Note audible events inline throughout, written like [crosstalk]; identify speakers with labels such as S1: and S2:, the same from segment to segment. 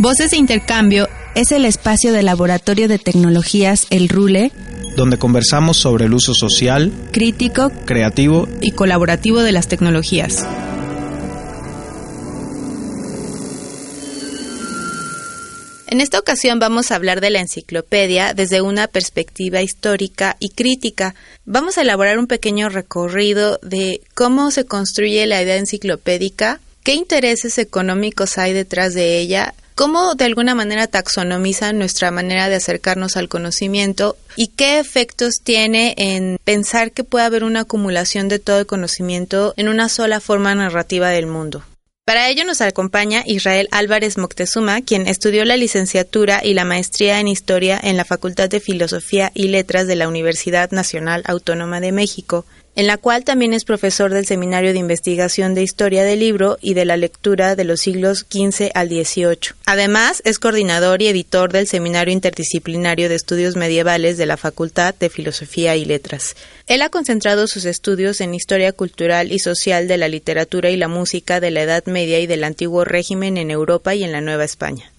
S1: Voces de Intercambio es el espacio del Laboratorio de Tecnologías El Rule,
S2: donde conversamos sobre el uso social,
S1: crítico,
S2: creativo
S1: y colaborativo de las tecnologías. En esta ocasión vamos a hablar de la enciclopedia desde una perspectiva histórica y crítica. Vamos a elaborar un pequeño recorrido de cómo se construye la idea enciclopédica, qué intereses económicos hay detrás de ella, cómo de alguna manera taxonomiza nuestra manera de acercarnos al conocimiento y qué efectos tiene en pensar que puede haber una acumulación de todo el conocimiento en una sola forma narrativa del mundo. Para ello nos acompaña Israel Álvarez Moctezuma, quien estudió la licenciatura y la maestría en Historia en la Facultad de Filosofía y Letras de la Universidad Nacional Autónoma de México en la cual también es profesor del Seminario de Investigación de Historia del Libro y de la Lectura de los siglos XV al XVIII. Además, es coordinador y editor del Seminario Interdisciplinario de Estudios Medievales de la Facultad de Filosofía y Letras. Él ha concentrado sus estudios en historia cultural y social de la literatura y la música de la Edad Media y del antiguo régimen en Europa y en la Nueva España.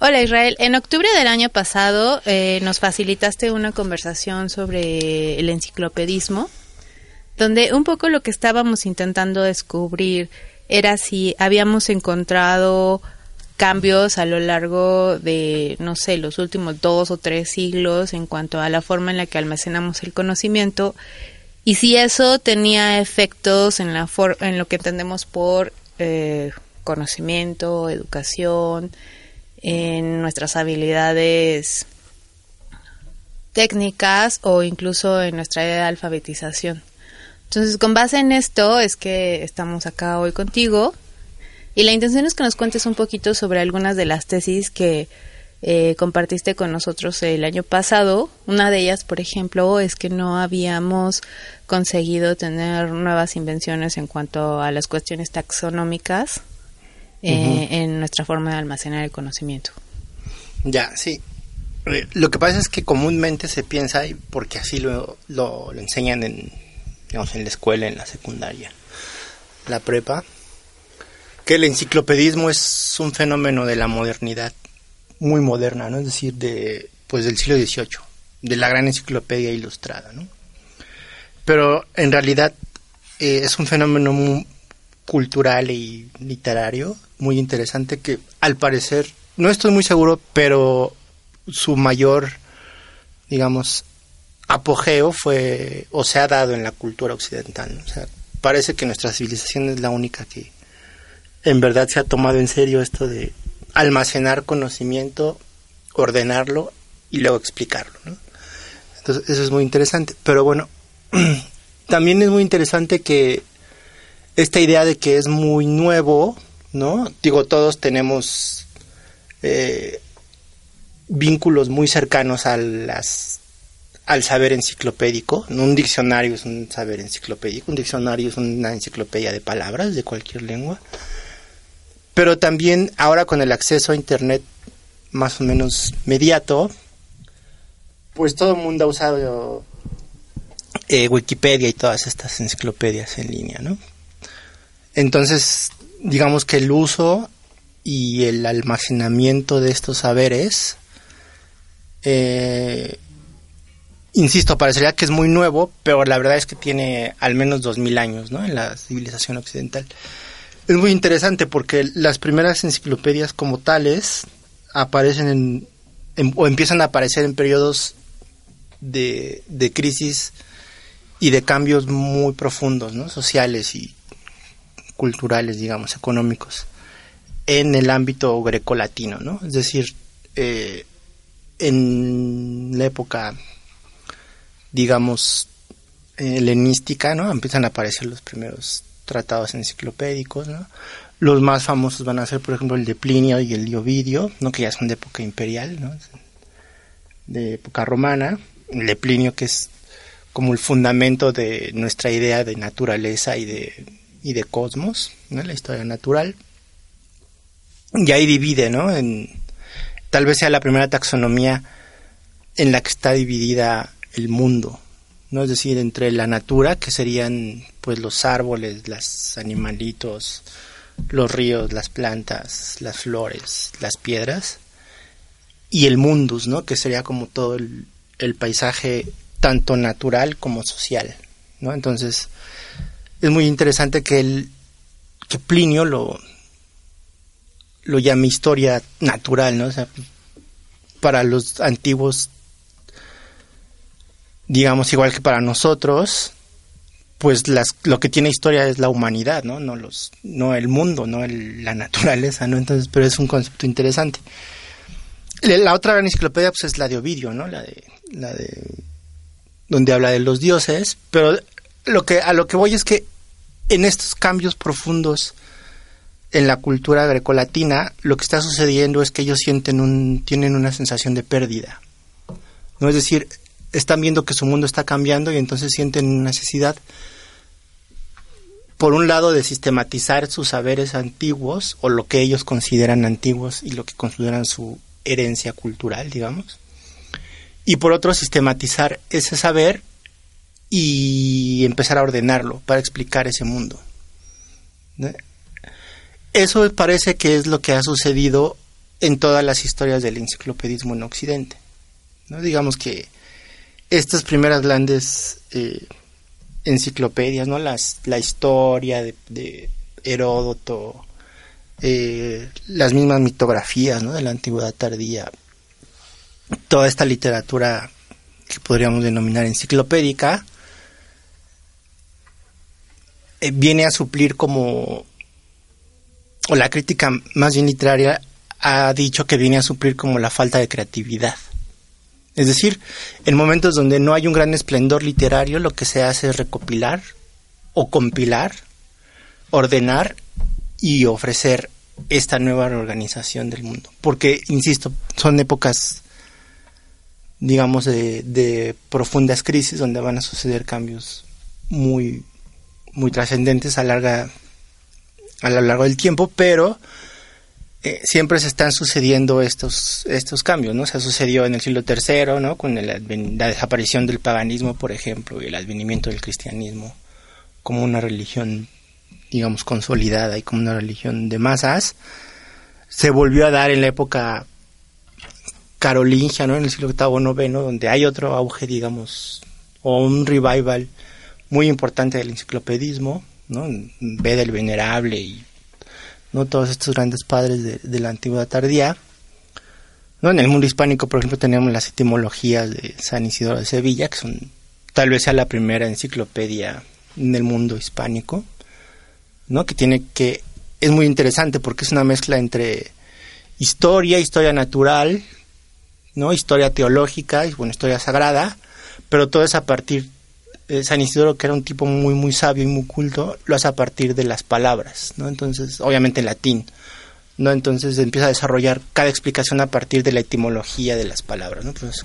S1: Hola Israel, en octubre del año pasado eh, nos facilitaste una conversación sobre el enciclopedismo donde un poco lo que estábamos intentando descubrir era si habíamos encontrado cambios a lo largo de, no sé, los últimos dos o tres siglos en cuanto a la forma en la que almacenamos el conocimiento y si eso tenía efectos en, la en lo que entendemos por eh, conocimiento, educación, en nuestras habilidades técnicas o incluso en nuestra idea de alfabetización. Entonces, con base en esto es que estamos acá hoy contigo y la intención es que nos cuentes un poquito sobre algunas de las tesis que eh, compartiste con nosotros el año pasado. Una de ellas, por ejemplo, es que no habíamos conseguido tener nuevas invenciones en cuanto a las cuestiones taxonómicas eh, en nuestra forma de almacenar el conocimiento.
S3: Ya, sí. Eh, lo que pasa es que comúnmente se piensa, porque así lo, lo enseñan en digamos, en la escuela, en la secundaria, la prepa, que el enciclopedismo es un fenómeno de la modernidad, muy moderna, ¿no? Es decir, de, pues del siglo XVIII, de la gran enciclopedia ilustrada, ¿no? Pero en realidad eh, es un fenómeno muy cultural y literario muy interesante que al parecer, no estoy muy seguro, pero su mayor, digamos, apogeo fue o se ha dado en la cultura occidental. O sea, parece que nuestra civilización es la única que en verdad se ha tomado en serio esto de almacenar conocimiento, ordenarlo y luego explicarlo. ¿no? Entonces, eso es muy interesante. Pero bueno, [clears throat] también es muy interesante que esta idea de que es muy nuevo, ¿no? Digo, todos tenemos eh, vínculos muy cercanos a las al saber enciclopédico. Un diccionario es un saber enciclopédico, un diccionario es una enciclopedia de palabras de cualquier lengua. Pero también ahora con el acceso a Internet más o menos mediato, pues todo el mundo ha usado eh, Wikipedia y todas estas enciclopedias en línea, ¿no? Entonces, digamos que el uso y el almacenamiento de estos saberes eh, insisto, parecería que es muy nuevo, pero la verdad es que tiene al menos dos mil años ¿no? en la civilización occidental. Es muy interesante porque las primeras enciclopedias como tales aparecen en, o empiezan a aparecer en periodos de, de, crisis y de cambios muy profundos, ¿no? sociales y culturales, digamos, económicos, en el ámbito grecolatino, ¿no? Es decir, eh, en la época digamos, helenística, ¿no? Empiezan a aparecer los primeros tratados enciclopédicos, ¿no? Los más famosos van a ser, por ejemplo, el de Plinio y el de Ovidio, ¿no? que ya son de época imperial, ¿no? de época romana. El de Plinio, que es como el fundamento de nuestra idea de naturaleza y de, y de cosmos, ¿no? la historia natural. Y ahí divide, ¿no? En, tal vez sea la primera taxonomía en la que está dividida el mundo, ¿no? Es decir, entre la natura, que serían pues los árboles, los animalitos, los ríos, las plantas, las flores, las piedras, y el mundus, ¿no? Que sería como todo el, paisaje tanto natural como social, ¿no? Entonces, es muy interesante que el que Plinio lo llame historia natural, ¿no? Para los antiguos digamos igual que para nosotros, pues las, lo que tiene historia es la humanidad, ¿no? No los, no el mundo, no la naturaleza, ¿no? Entonces, pero es un concepto interesante. La otra gran enciclopedia, pues es la de Ovidio, ¿no? La de, la de, donde habla de los dioses, pero lo que, a lo que voy es que en estos cambios profundos en la cultura grecolatina, lo que está sucediendo es que ellos sienten un, tienen una sensación de pérdida. ¿no? Es decir, están viendo que su mundo está cambiando y entonces sienten necesidad, por un lado, de sistematizar sus saberes antiguos o lo que ellos consideran antiguos y lo que consideran su herencia cultural, digamos, y por otro, sistematizar ese saber y empezar a ordenarlo para explicar ese mundo. Eso parece que es lo que ha sucedido en todas las historias del enciclopedismo en Occidente. ¿no? Digamos que estas primeras grandes eh, enciclopedias, ¿no? Las, la historia de, Heródoto, eh, las mismas mitografías, ¿no? De la antigüedad tardía, toda esta literatura que podríamos denominar enciclopédica, eh, viene a suplir como, o la crítica más bien literaria ha dicho que viene a suplir como la falta de creatividad. Es decir, en momentos donde no hay un gran esplendor literario, lo que se hace es recopilar o compilar, ordenar y ofrecer esta nueva organización del mundo. Porque, insisto, son épocas, digamos, de, profundas crisis donde van a suceder cambios muy, muy trascendentes a, larga, a lo largo del tiempo, pero eh, siempre se están sucediendo estos, estos cambios, ¿no? Se sucedió en el siglo III, ¿no? Con la desaparición del paganismo, por ejemplo, y el advenimiento del cristianismo como una religión, digamos, consolidada y como una religión de masas. Se volvió a dar en la época carolingia, ¿no? En el siglo VIII, IX, donde hay otro auge, digamos, o un revival muy importante del enciclopedismo, ¿no? Ve del Venerable y ¿no? Todos estos grandes padres de, la antigüedad tardía. ¿no? En el mundo hispánico, por ejemplo, tenemos las etimologías de San Isidoro de Sevilla, que son tal vez sea la primera enciclopedia en el mundo hispánico, ¿no? Que tiene que es muy interesante porque es una mezcla entre historia, historia natural, ¿no? Historia teológica y bueno, historia sagrada, pero todo es a partir eh, San Isidoro, que era un tipo muy, muy sabio y muy culto, lo hace a partir de las palabras, ¿no? Entonces, obviamente en latín, ¿no? Entonces empieza a desarrollar cada explicación a partir de la etimología de las palabras, ¿no? Entonces,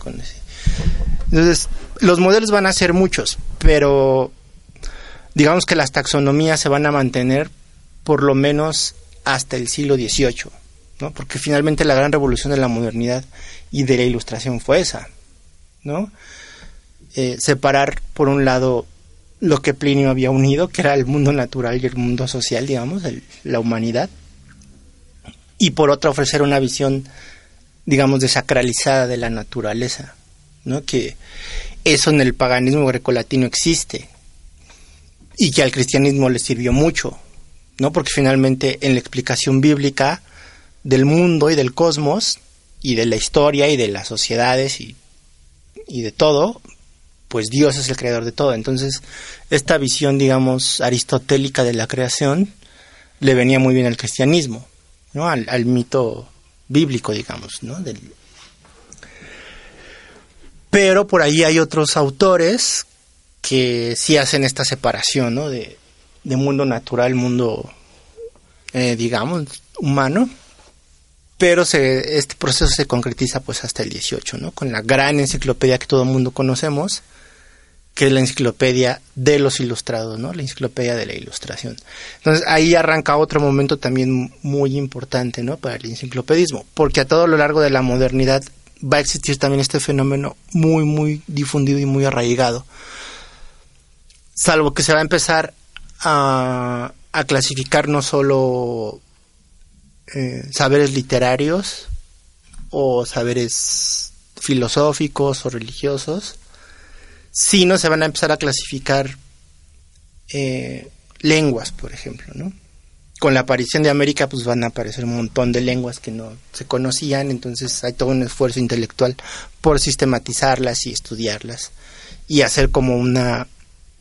S3: Entonces, los modelos van a ser muchos, pero digamos que las taxonomías se van a mantener por lo menos hasta el siglo XVIII, ¿no? Porque finalmente la gran revolución de la modernidad y de la ilustración fue esa, ¿no? Eh, separar por un lado lo que Plinio había unido, que era el mundo natural y el mundo social, digamos, la humanidad, y por otra ofrecer una visión, digamos, desacralizada de la naturaleza, ¿no? Que eso en el paganismo grecolatino existe y que al cristianismo le sirvió mucho, ¿no? Porque finalmente en la explicación bíblica del mundo y del cosmos y de la historia y de las sociedades y de todo, pues Dios es el creador de todo. Entonces, esta visión, digamos, aristotélica de la creación le venía muy bien al cristianismo, ¿no? Al, mito bíblico, digamos, ¿no? Pero por ahí hay otros autores que sí hacen esta separación, ¿no? De, mundo natural, mundo, eh, digamos, humano. Pero se, este proceso se concretiza pues hasta el 18, ¿no? Con la gran enciclopedia que todo el mundo conocemos, que es la enciclopedia de los ilustrados, ¿no? La enciclopedia de la ilustración. Entonces ahí arranca otro momento también muy importante, ¿no? Para el enciclopedismo, porque a todo lo largo de la modernidad va a existir también este fenómeno muy, muy difundido y muy arraigado. Salvo que se va a empezar a, clasificar no solo eh, saberes literarios o saberes filosóficos o religiosos, sino se van a empezar a clasificar eh, lenguas, por ejemplo, ¿no? Con la aparición de América, pues van a aparecer un montón de lenguas que no se conocían, entonces hay todo un esfuerzo intelectual por sistematizarlas y estudiarlas y hacer como una,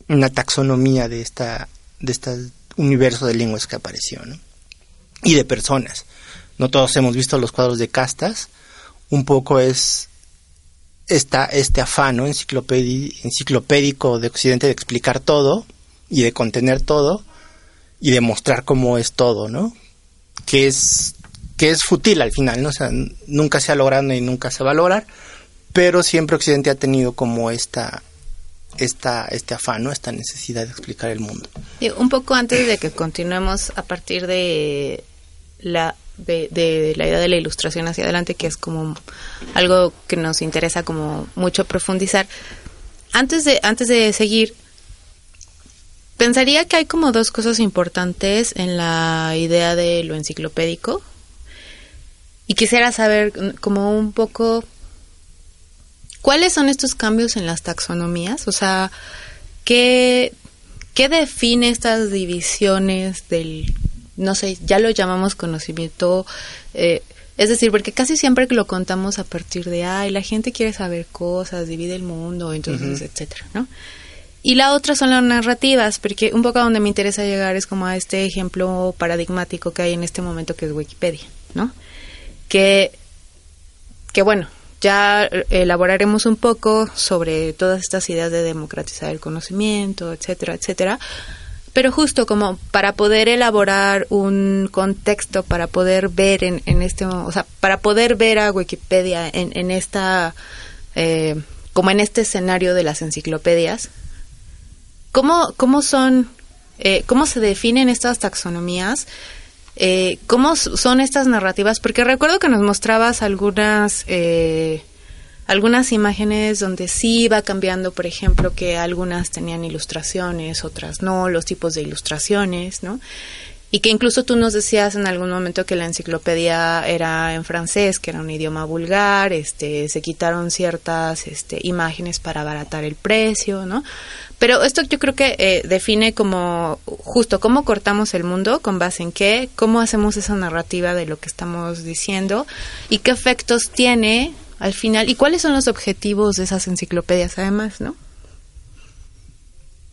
S3: una taxonomía de esta de este universo de lenguas que apareció, ¿no? Y de personas. No todos hemos visto los cuadros de castas. Un poco es esta, este afán enciclopédico de Occidente de explicar todo y de contener todo y de mostrar cómo es todo, ¿no? Que es, que es fútil al final, ¿no? O sea, nunca se ha logrado y nunca se va a lograr, pero siempre Occidente ha tenido como esta, esta, este afán, ¿no? esta necesidad de explicar el mundo.
S1: un poco antes de que continuemos a partir de la de, la idea de la ilustración hacia adelante, que es como algo que nos interesa como mucho profundizar. Antes de, antes de seguir, pensaría que hay como dos cosas importantes en la idea de lo enciclopédico. Y quisiera saber como un poco cuáles son estos cambios en las taxonomías, o sea, qué, qué define estas divisiones del no sé, ya lo llamamos conocimiento, eh, es decir, porque casi siempre que lo contamos a partir de, ay, la gente quiere saber cosas, divide el mundo, entonces, etcétera, ¿no? Y la otra son las narrativas, porque un poco a donde me interesa llegar es como a este ejemplo paradigmático que hay en este momento que es Wikipedia, ¿no? Que, que bueno, ya elaboraremos un poco sobre todas estas ideas de democratizar el conocimiento, etcétera, etcétera, pero justo como para poder elaborar un contexto, para poder ver en, en este, o sea, para poder ver a Wikipedia en, en esta, eh, como en este escenario de las enciclopedias, ¿cómo, cómo son, eh, cómo se definen estas taxonomías? Eh, ¿Cómo son estas narrativas? Porque recuerdo que nos mostrabas algunas eh, algunas imágenes donde sí iba cambiando, por ejemplo, que algunas tenían ilustraciones, otras no, los tipos de ilustraciones, ¿no? Y que incluso tú nos decías en algún momento que la enciclopedia era en francés, que era un idioma vulgar, este, se quitaron ciertas este, imágenes para abaratar el precio, ¿no? Pero esto yo creo que eh, define como justo cómo cortamos el mundo, con base en qué, cómo hacemos esa narrativa de lo que estamos diciendo y qué efectos tiene al final. ¿Y cuáles son los objetivos de esas enciclopedias además, no?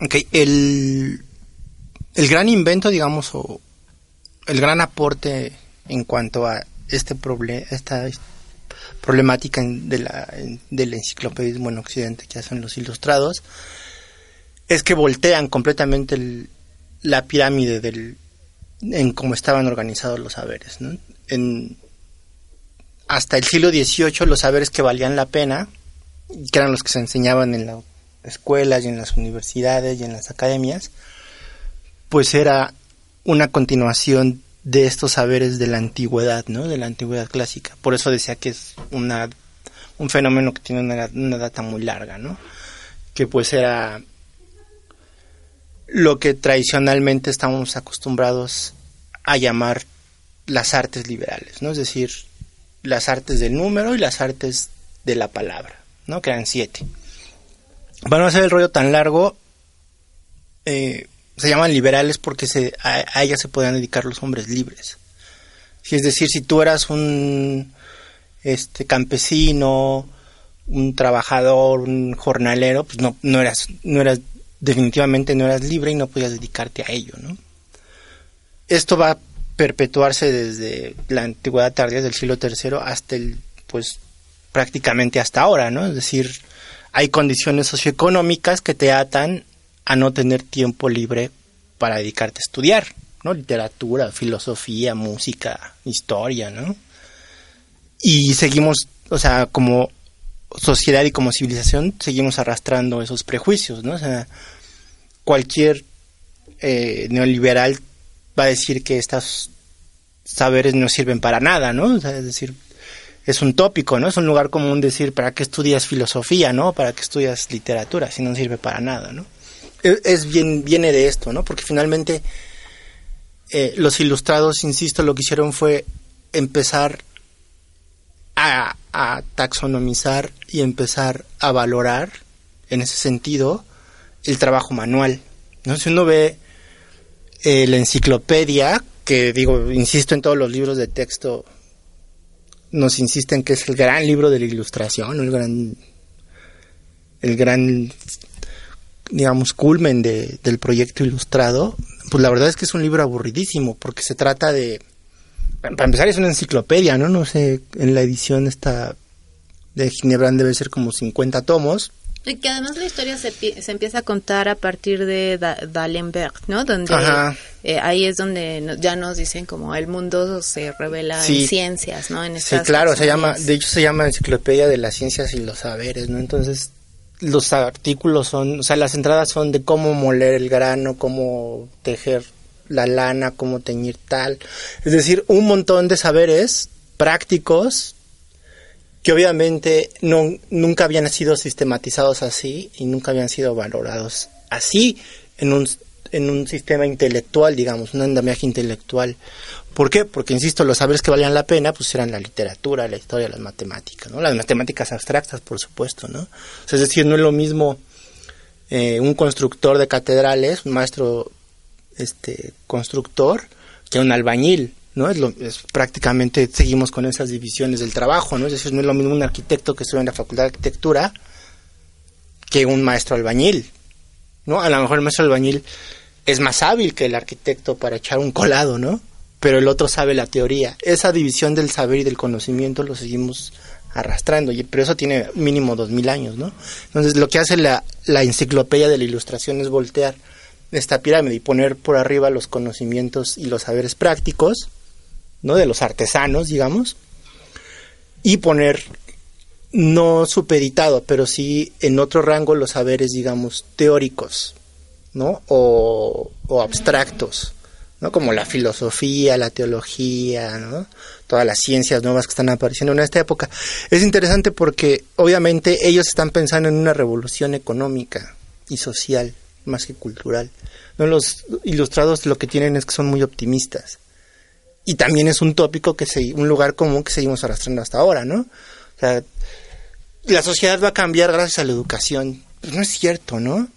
S3: Ok, el, el gran invento, digamos, o el gran aporte en cuanto a este problema, esta problemática de la, del enciclopedismo en Occidente que hacen los ilustrados, es que voltean completamente la pirámide del, en cómo estaban organizados los saberes. ¿no? En, hasta el siglo XVIII los saberes que valían la pena, que eran los que se enseñaban en las escuelas y en las universidades y en las academias, pues era una continuación de estos saberes de la antigüedad, ¿no? De la antigüedad clásica. Por eso decía que es una, un fenómeno que tiene una, una data muy larga, ¿no? Que pues era lo que tradicionalmente estamos acostumbrados a llamar las artes liberales, ¿no? Es decir, las artes del número y las artes de la palabra, ¿no? Que eran siete. Para no hacer el rollo tan largo, eh, se llaman liberales porque se, a, ellas se podían dedicar los hombres libres. Es decir, si tú eras un este campesino, un trabajador, un jornalero, pues no, no eras, no eras, definitivamente no eras libre y no podías dedicarte a ello, ¿no? Esto va perpetuarse desde la antigüedad tardía del siglo III hasta el, pues, prácticamente hasta ahora, ¿no? Es decir, hay condiciones socioeconómicas que te atan a no tener tiempo libre para dedicarte a estudiar, ¿no? Literatura, filosofía, música, historia, ¿no? Y seguimos, o sea, como sociedad y como civilización seguimos arrastrando esos prejuicios, ¿no? O sea, cualquier eh, neoliberal va a decir que estos saberes no sirven para nada, ¿no? es decir, es un tópico, ¿no? Es un lugar común decir, ¿para qué estudias filosofía, ¿no? ¿Para qué estudias literatura si no sirve para nada, ¿no? E, es, bien, viene de esto, ¿no? Porque finalmente eh, los ilustrados, insisto, lo que hicieron fue empezar a, a, taxonomizar y empezar a valorar, en ese sentido, el trabajo manual. ¿no? Si uno ve eh, la enciclopedia, que digo, insisto en todos los libros de texto, nos insisten que es el gran libro de la ilustración, el gran, el gran, digamos, culmen de, del proyecto ilustrado, pues la verdad es que es un libro aburridísimo, porque se trata de, para empezar es una enciclopedia, ¿no? No sé, en la edición esta de Ginebra debe ser como 50 tomos,
S1: y que además la historia se, se empieza a contar a partir de D'Alembert, ¿no? Donde eh, ahí es donde ya nos dicen como el mundo se revela en ciencias, ¿no? En
S3: sí, claro, se llama, de hecho se llama Enciclopedia de las Ciencias y los Saberes, ¿no? Entonces los artículos son, o sea, las entradas son de cómo moler el grano, cómo tejer la lana, cómo teñir tal. Es decir, un montón de saberes prácticos que obviamente no, nunca habían sido sistematizados así y nunca habían sido valorados así en un, en un sistema intelectual, digamos, un andamiaje intelectual. ¿Por qué? Porque, insisto, los saberes que valían la pena pues eran la literatura, la historia, las matemáticas, ¿no? Las matemáticas abstractas, por supuesto, ¿no? es decir, no es lo mismo eh, un constructor de catedrales, un maestro este, constructor, que un albañil, ¿no? Es, lo, es prácticamente seguimos con esas divisiones del trabajo, ¿no? Es decir, no es lo mismo un arquitecto que estudia en la Facultad de Arquitectura que un maestro albañil, ¿no? A lo mejor el maestro albañil es más hábil que el arquitecto para echar un colado, ¿no? Pero el otro sabe la teoría. Esa división del saber y del conocimiento lo seguimos arrastrando, pero eso tiene mínimo dos mil años, ¿no? Entonces lo que hace la, la enciclopedia de la ilustración es voltear esta pirámide y poner por arriba los conocimientos y los saberes prácticos ¿no? De los artesanos, digamos, y poner no supeditado, pero sí en otro rango los saberes, digamos, teóricos, ¿no? O, o abstractos, ¿no? Como la filosofía, la teología, ¿no? Todas las ciencias nuevas que están apareciendo en esta época. Es interesante porque obviamente ellos están pensando en una revolución económica y social más que cultural. ¿no? Los ilustrados lo que tienen es que son muy optimistas y también es un tópico que se, un lugar común que seguimos arrastrando hasta ahora, ¿no? O sea, la sociedad va a cambiar gracias a la educación. Pues no es cierto, ¿no?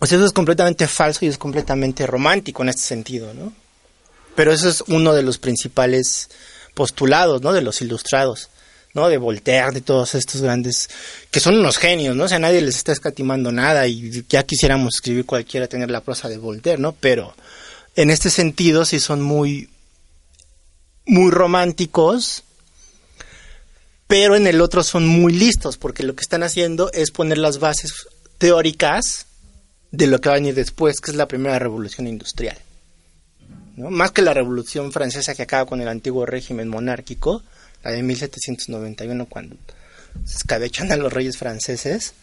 S3: O sea, eso es completamente falso y es completamente romántico en este sentido, ¿no? Pero eso es uno de los principales postulados, ¿no? De los ilustrados, ¿no? De Voltaire, de todos estos grandes, que son unos genios, ¿no? O sea, nadie les está escatimando nada y ya quisiéramos escribir cualquiera tener la prosa de Voltaire, ¿no? Pero en este sentido sí son muy, muy románticos, pero en el otro son muy listos, porque lo que están haciendo es poner las bases teóricas de lo que va a venir después, que es la primera revolución industrial. ¿no? Más que la revolución francesa que acaba con el antiguo régimen monárquico, la de 1791, cuando se escabechan a los reyes franceses,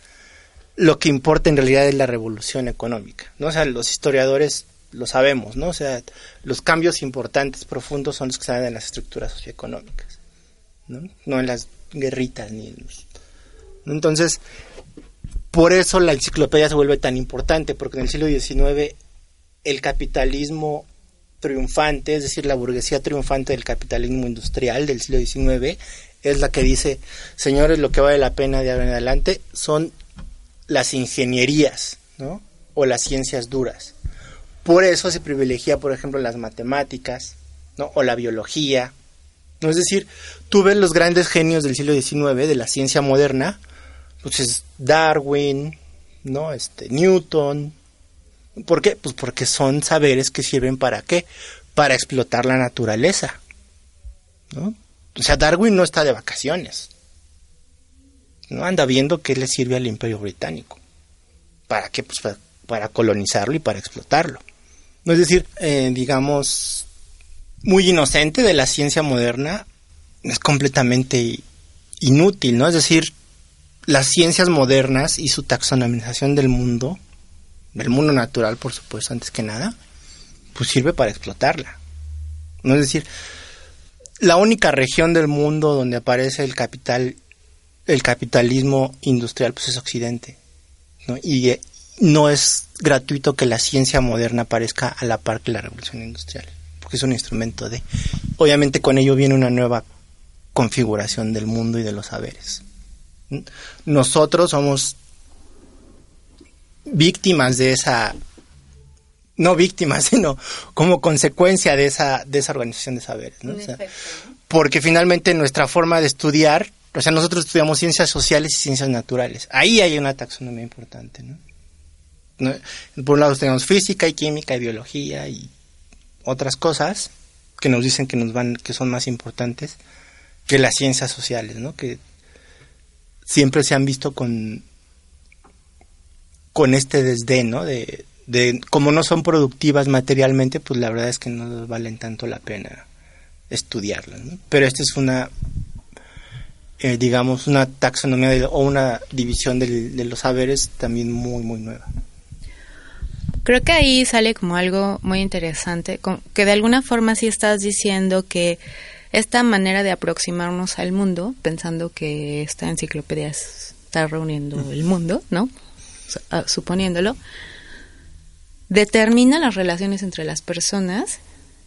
S3: lo que importa en realidad es la revolución económica. ¿no? O sea, los historiadores lo sabemos, ¿no? O sea, los cambios importantes, profundos, son los que se dan en las estructuras socioeconómicas, ¿no? No en las guerritas ni en los... Entonces, por eso la enciclopedia se vuelve tan importante, porque en el siglo XIX el capitalismo triunfante, es decir, la burguesía triunfante del capitalismo industrial del siglo XIX, es la que dice, señores, lo que vale la pena de ahora en adelante son las ingenierías, ¿no? O las ciencias duras. Por eso se privilegia, por ejemplo, las matemáticas, ¿no? O la biología. ¿no? Es decir, tú ves los grandes genios del siglo XIX, de la ciencia moderna, pues es Darwin, ¿no? Este, Newton. ¿Por qué? Pues porque son saberes que sirven para qué? Para explotar la naturaleza. ¿no? O sea, Darwin no está de vacaciones. No anda viendo qué le sirve al imperio británico. ¿Para qué? Pues para colonizarlo y para explotarlo. No es decir, eh, digamos, muy inocente de la ciencia moderna, es completamente inútil, ¿no? Es decir, las ciencias modernas y su taxonomización del mundo, del mundo natural, por supuesto, antes que nada, pues sirve para explotarla. ¿No? Es decir, la única región del mundo donde aparece el capital, el capitalismo industrial, pues es Occidente. ¿no? Y no es gratuito que la ciencia moderna aparezca a la par que la revolución industrial, porque es un instrumento de... Obviamente con ello viene una nueva configuración del mundo y de los saberes. Nosotros somos víctimas de esa no víctimas, [laughs] sino como consecuencia de esa, de esa organización de saberes. porque finalmente nuestra forma de estudiar, o sea, nosotros estudiamos ciencias sociales y ciencias naturales. Ahí hay una taxonomía importante. ¿no? Por un lado tenemos física y química y biología y otras cosas que nos dicen que nos van, que son más importantes que las ciencias sociales. Que siempre se han visto con con este desdén. De, de como no son productivas materialmente, pues la verdad es que no valen tanto la pena estudiarlas. Pero esta es una eh, digamos una taxonomía o una división de los saberes también muy muy nueva.
S1: Creo que ahí sale como algo muy interesante, que de alguna forma sí estás diciendo que esta manera de aproximarnos al mundo, pensando que esta enciclopedia está reuniendo el mundo, ¿no? Ah, suponiéndolo, determina las relaciones entre las personas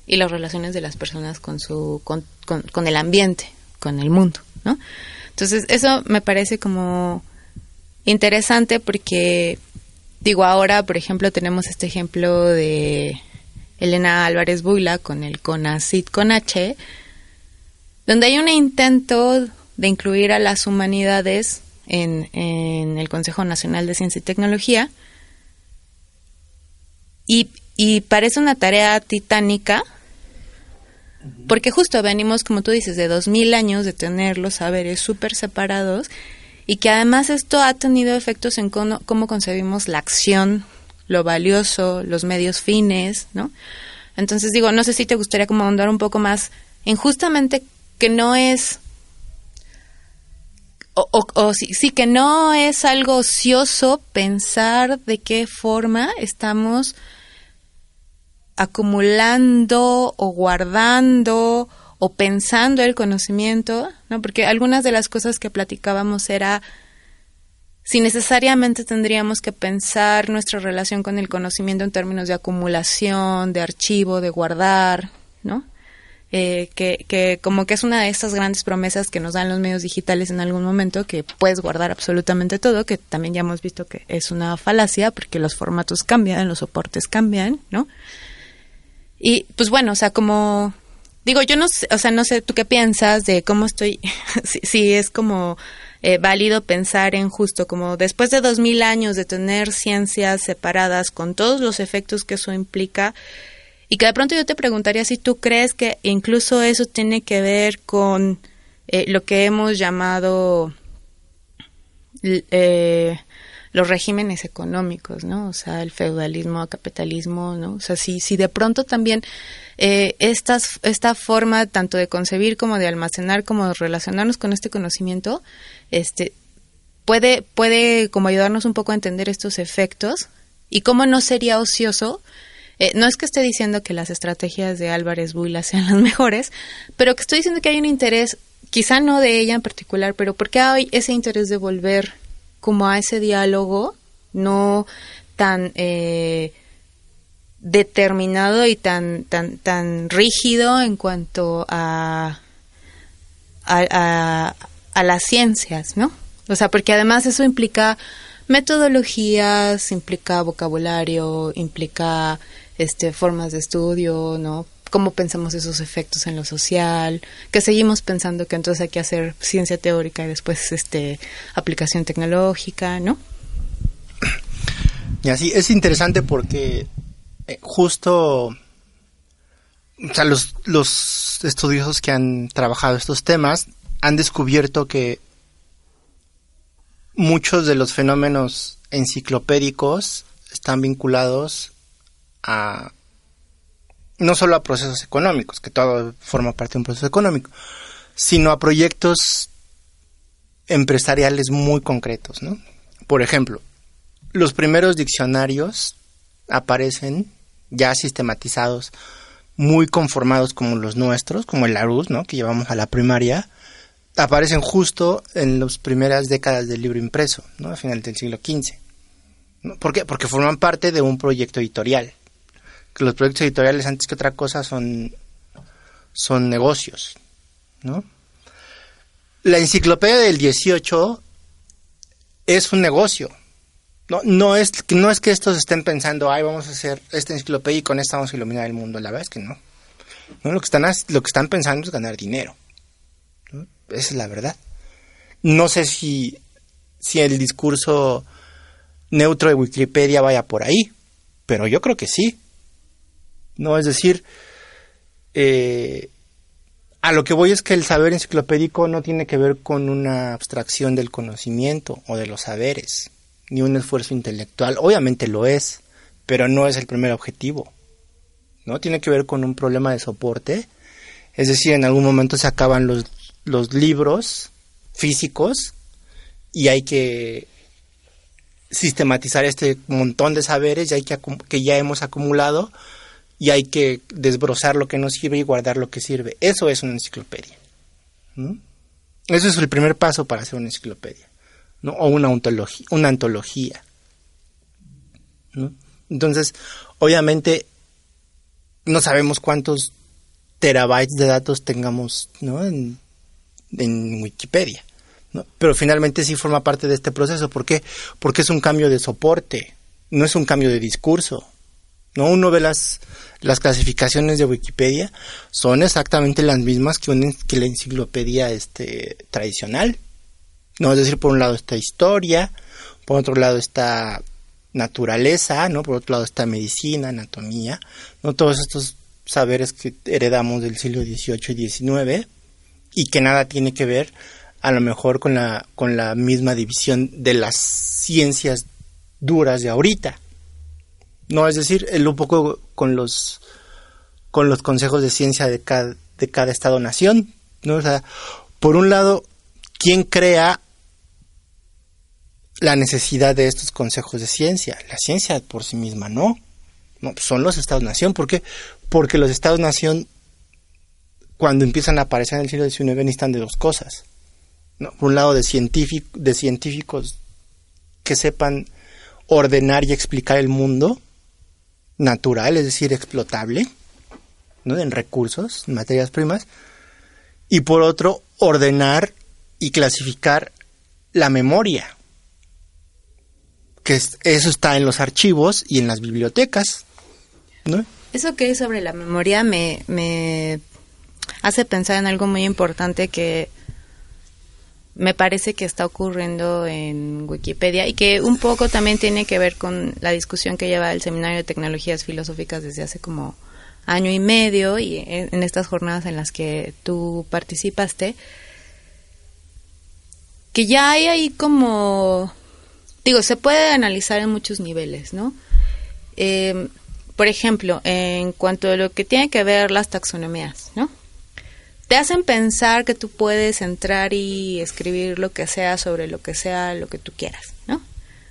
S1: y las relaciones de las personas con su con, con el ambiente, con el mundo, ¿no? Entonces, eso me parece como interesante porque Digo, ahora, por ejemplo, tenemos este ejemplo de Elena Álvarez Buila con el CONACIT con H, donde hay un intento de incluir a las humanidades en, el Consejo Nacional de Ciencia y Tecnología. Y, y parece una tarea titánica, porque justo venimos, como tú dices, de dos mil años de tener los saberes súper separados y que además esto ha tenido efectos en cómo, concebimos la acción, lo valioso, los medios fines, ¿no? Entonces digo, no sé si te gustaría como ahondar un poco más en justamente que no es o, o, sí, sí, que no es algo ocioso pensar de qué forma estamos acumulando o guardando o pensando el conocimiento, ¿no? Porque algunas de las cosas que platicábamos era si necesariamente tendríamos que pensar nuestra relación con el conocimiento en términos de acumulación, de archivo, de guardar, ¿no? Eh, que, que como que es una de estas grandes promesas que nos dan los medios digitales en algún momento, que puedes guardar absolutamente todo, que también ya hemos visto que es una falacia porque los formatos cambian, los soportes cambian, ¿no? Y pues bueno, o sea, como Digo, yo no sé, o sea, no sé tú qué piensas de cómo estoy, [laughs] si, es como eh, válido pensar en justo como después de dos mil años de tener ciencias separadas con todos los efectos que eso implica, y que de pronto yo te preguntaría si tú crees que incluso eso tiene que ver con eh, lo que hemos llamado eh, los regímenes económicos, ¿no? O sea, el feudalismo, el capitalismo, ¿no? O sea, si, si de pronto también eh, esta forma tanto de concebir como de almacenar como de relacionarnos con este conocimiento, este, puede, puede como ayudarnos un poco a entender estos efectos y cómo no sería ocioso eh, no es que esté diciendo que las estrategias de Álvarez Buila sean las mejores, pero que estoy diciendo que hay un interés, quizá no de ella en particular, pero porque hay ese interés de volver como a ese diálogo no tan eh, determinado y tan tan tan rígido en cuanto a a, a las ciencias, ¿no? O sea, porque además eso implica metodologías, implica vocabulario, implica este formas de estudio, ¿no? Cómo pensamos esos efectos en lo social, que seguimos pensando que entonces hay que hacer ciencia teórica y después este aplicación tecnológica, ¿no?
S3: Y así es interesante porque eh, justo o sea, los, los estudiosos que han trabajado estos temas han descubierto que muchos de los fenómenos enciclopédicos están vinculados a no solo a procesos económicos, que todo forma parte de un proceso económico, sino a proyectos empresariales muy concretos, ¿no? Por ejemplo, los primeros diccionarios aparecen ya sistematizados, muy conformados como los nuestros, como el Larousse, ¿no? Que llevamos a la primaria, aparecen justo en las primeras décadas del libro impreso, ¿no? A final del siglo XV. ¿Por qué? Porque forman parte de un proyecto editorial. Que los proyectos editoriales, antes que otra cosa, son, son negocios, ¿no? La enciclopedia del 18 es un negocio. No, no, es, no es que estos estén pensando, ay, vamos a hacer esta enciclopedia y con esta vamos a iluminar el mundo. La verdad es que no. no lo, que están, lo que están pensando es ganar dinero. Esa es la verdad. No sé si, si el discurso neutro de Wikipedia vaya por ahí, pero yo creo que sí. No, es decir, eh, a lo que voy es que el saber enciclopédico no tiene que ver con una abstracción del conocimiento o de los saberes, ni un esfuerzo intelectual. Obviamente lo es, pero no es el primer objetivo. ¿No? Tiene que ver con un problema de soporte. Es decir, en algún momento se acaban los, los libros físicos y hay que sistematizar este montón de saberes ya que, que ya hemos acumulado y hay que desbrozar lo que no sirve y guardar lo que sirve. Eso es una enciclopedia. Eso es el primer paso para hacer una enciclopedia. ¿no? O una. Una antología. Entonces, obviamente, no sabemos cuántos terabytes de datos tengamos ¿no? en, en Wikipedia. Pero finalmente sí forma parte de este proceso. ¿Por qué? Porque es un cambio de soporte, no es un cambio de discurso. ¿No? Uno ve las, las clasificaciones de Wikipedia, son exactamente las mismas que, que la enciclopedia este, tradicional. ¿no? Es decir, por un lado está historia, por otro lado está naturaleza, ¿no? Por otro lado está medicina, anatomía, ¿no? Todos estos saberes que heredamos del siglo XVIII y XIX y que nada tiene que ver a lo mejor con la, con la misma división de las ciencias duras de ahorita. No, es decir, un poco con los con los consejos de ciencia de cada, de cada estado-nación, ¿no? Por un lado, ¿quién crea la necesidad de estos consejos de ciencia? La ciencia por sí misma no. No, son los estados-nación. ¿Por qué? Porque los estados-nación, cuando empiezan a aparecer en el siglo XIX, necesitan de dos cosas por un lado de, de científicos que sepan ordenar y explicar el mundo natural, es decir, explotable, ¿no? en recursos, en materias primas, y por otro, ordenar y clasificar la memoria, que eso está en los archivos y en las bibliotecas. ¿no?
S1: Eso que es sobre la memoria me, me hace pensar en algo muy importante que me parece que está ocurriendo en Wikipedia y que un poco también tiene que ver con la discusión que lleva el Seminario de Tecnologías Filosóficas desde hace como año y medio y en estas jornadas en las que tú participaste, que ya hay ahí como, digo, se puede analizar en muchos niveles, ¿no? Eh, por ejemplo, en cuanto a lo que tiene que ver las taxonomías, ¿no? Te hacen pensar que tú puedes entrar y escribir lo que sea sobre lo que sea, lo que tú quieras, ¿no?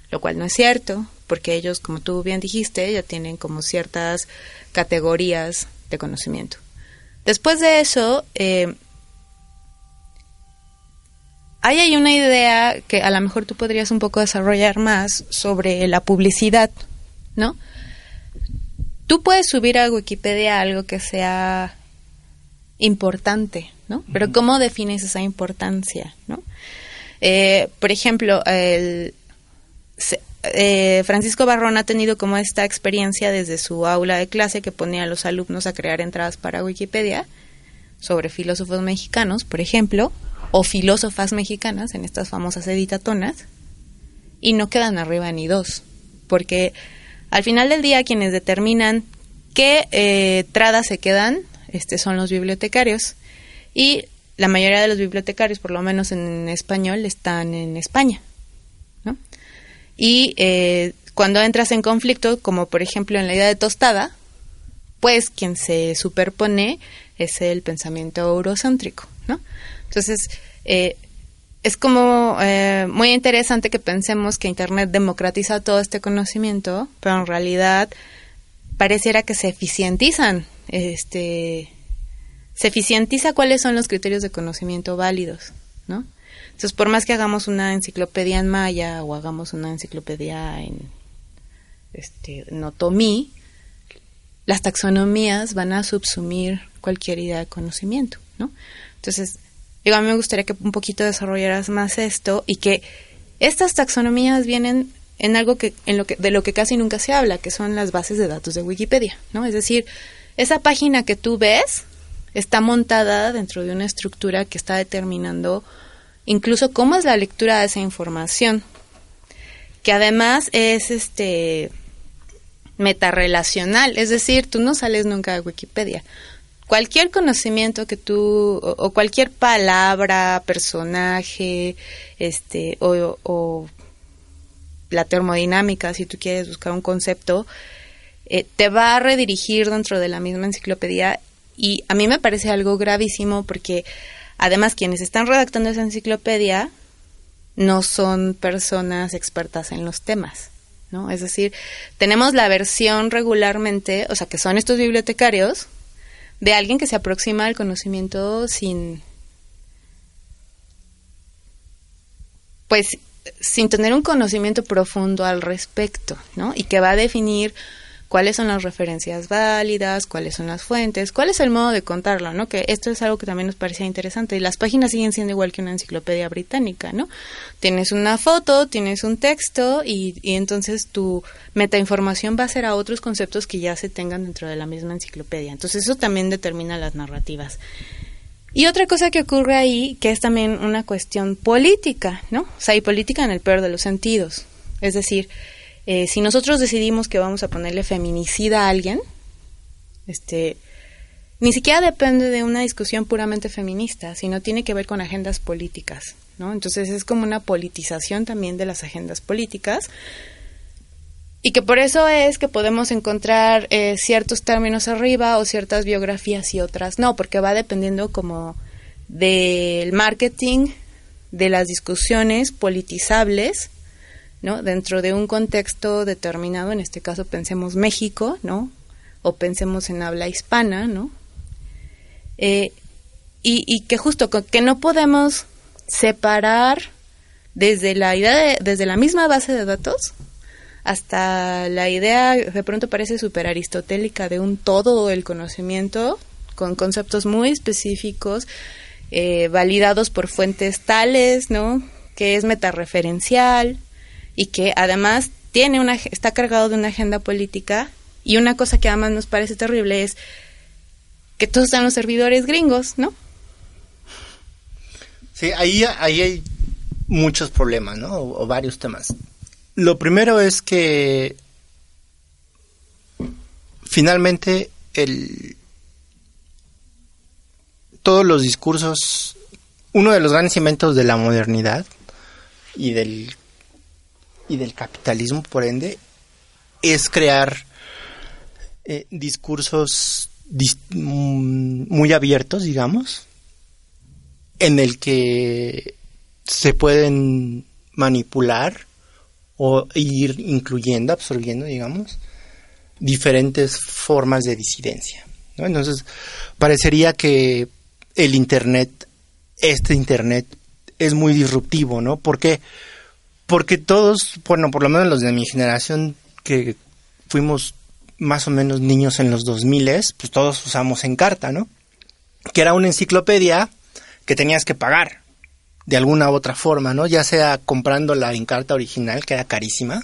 S1: Lo cual no es cierto, porque ellos, como tú bien dijiste, ya tienen como ciertas categorías de conocimiento. Después de eso, eh, hay ahí una idea que a lo mejor tú podrías un poco desarrollar más sobre la publicidad, ¿no? Tú puedes subir a Wikipedia algo que sea importante, ¿no? Pero ¿cómo defines esa importancia, ¿no? Eh, por ejemplo, el, eh, Francisco Barrón ha tenido como esta experiencia desde su aula de clase que ponía a los alumnos a crear entradas para Wikipedia sobre filósofos mexicanos, por ejemplo, o filósofas mexicanas en estas famosas editatonas, y no quedan arriba ni dos, porque al final del día quienes determinan qué eh, tradas se quedan este, son los bibliotecarios. Y la mayoría de los bibliotecarios, por lo menos en español, están en España. ¿no? Y eh, cuando entras en conflicto, como por ejemplo en la idea de tostada, después quien se superpone es el pensamiento eurocéntrico, ¿no? Entonces, eh, es como eh, muy interesante que pensemos que Internet democratiza todo este conocimiento, pero en realidad pareciera que se eficientizan, este, se eficientiza cuáles son los criterios de conocimiento válidos, ¿no? Entonces, por más que hagamos una enciclopedia en maya o hagamos una enciclopedia en, este, las taxonomías van a subsumir cualquier idea de conocimiento, ¿no? Entonces, digo, a mí me gustaría que un poquito desarrollaras más esto y que estas taxonomías vienen en algo que, en lo que, de lo que casi nunca se habla, que son las bases de datos de Wikipedia, ¿no? Es decir, esa página que tú ves está montada dentro de una estructura que está determinando incluso cómo es la lectura de esa información, que además es este metarrelacional, es decir, tú no sales nunca de Wikipedia. Cualquier conocimiento que tú, o, cualquier palabra, personaje, este, o, la termodinámica, si tú quieres buscar un concepto, eh, te va a redirigir dentro de la misma enciclopedia y a mí me parece algo gravísimo porque además quienes están redactando esa enciclopedia no son personas expertas en los temas. ¿no? Es decir, tenemos la versión regularmente, o sea, que son estos bibliotecarios, de alguien que se aproxima al conocimiento sin, pues, sin tener un conocimiento profundo al respecto, ¿no? Y que va a definir cuáles son las referencias válidas, cuáles son las fuentes, cuál es el modo de contarlo, ¿no? Que esto es algo que también nos parecía interesante. Y las páginas siguen siendo igual que una enciclopedia británica, ¿no? Tienes una foto, tienes un texto y, entonces tu metainformación va a ser a otros conceptos que ya se tengan dentro de la misma enciclopedia. Entonces eso también determina las narrativas. Y otra cosa que ocurre ahí, que es también una cuestión política, ¿no? O sea, y política en el peor de los sentidos. Es decir, eh, si nosotros decidimos que vamos a ponerle feminicida a alguien, este, ni siquiera depende de una discusión puramente feminista, sino tiene que ver con agendas políticas, ¿no? Entonces es como una politización también de las agendas políticas y que por eso es que podemos encontrar eh, ciertos términos arriba o ciertas biografías y otras no, porque va dependiendo como del marketing, de las discusiones politizables ¿no? Dentro de un contexto determinado, en este caso pensemos México, ¿no? O pensemos en habla hispana, ¿no? Eh, y, que justo que no podemos separar desde la idea desde la misma base de datos hasta la idea de pronto parece súper aristotélica de un todo el conocimiento con conceptos muy específicos eh, validados por fuentes tales no que es metareferencial y que además tiene una está cargado de una agenda política y una cosa que además nos parece terrible es que todos están los servidores gringos, ¿no?
S3: Sí, ahí, ahí hay muchos problemas, ¿no? O, varios temas. Lo primero es que finalmente el todos los discursos, uno de los grandes inventos de la modernidad y del y del capitalismo, por ende, es crear eh, discursos mm, muy abiertos, digamos, en el que se pueden manipular o ir incluyendo, absorbiendo, digamos, diferentes formas de disidencia. Entonces, parecería que el Internet, este Internet, es muy disruptivo, ¿no? Porque porque todos, bueno, por lo menos los de mi generación que fuimos más o menos niños en los 2000, pues todos usamos en carta, ¿no? Que era una enciclopedia que tenías que pagar de alguna u otra forma, ¿no? Ya sea comprando la carta original, que era carísima,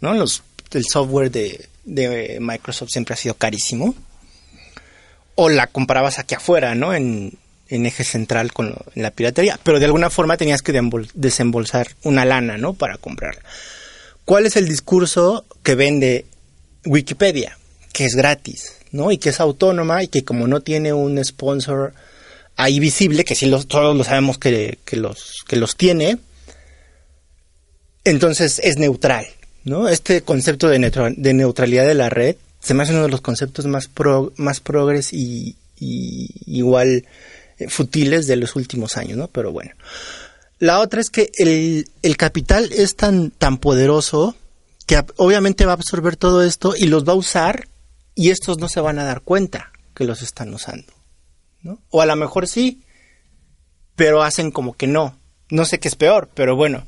S3: ¿no? Los, el software de, de Microsoft siempre ha sido carísimo. O la comprabas aquí afuera, ¿no? En, en eje central con la piratería, pero de alguna forma tenías que desembolsar una lana, ¿no? Para comprarla. ¿Cuál es el discurso que vende Wikipedia? Que es gratis, ¿no? Y que es autónoma y que como no tiene un sponsor ahí visible, que sí todos lo sabemos que, los, que los tiene, entonces es neutral, ¿no? Este concepto de, neutralidad de la red se me hace uno de los conceptos más, pro, más progres y, igual futiles de los últimos años, ¿no? Pero bueno. La otra es que el, el capital es tan, tan poderoso que obviamente va a absorber todo esto y los va a usar y estos no se van a dar cuenta que los están usando. ¿no? O a lo mejor sí, pero hacen como que no. No sé qué es peor, pero bueno,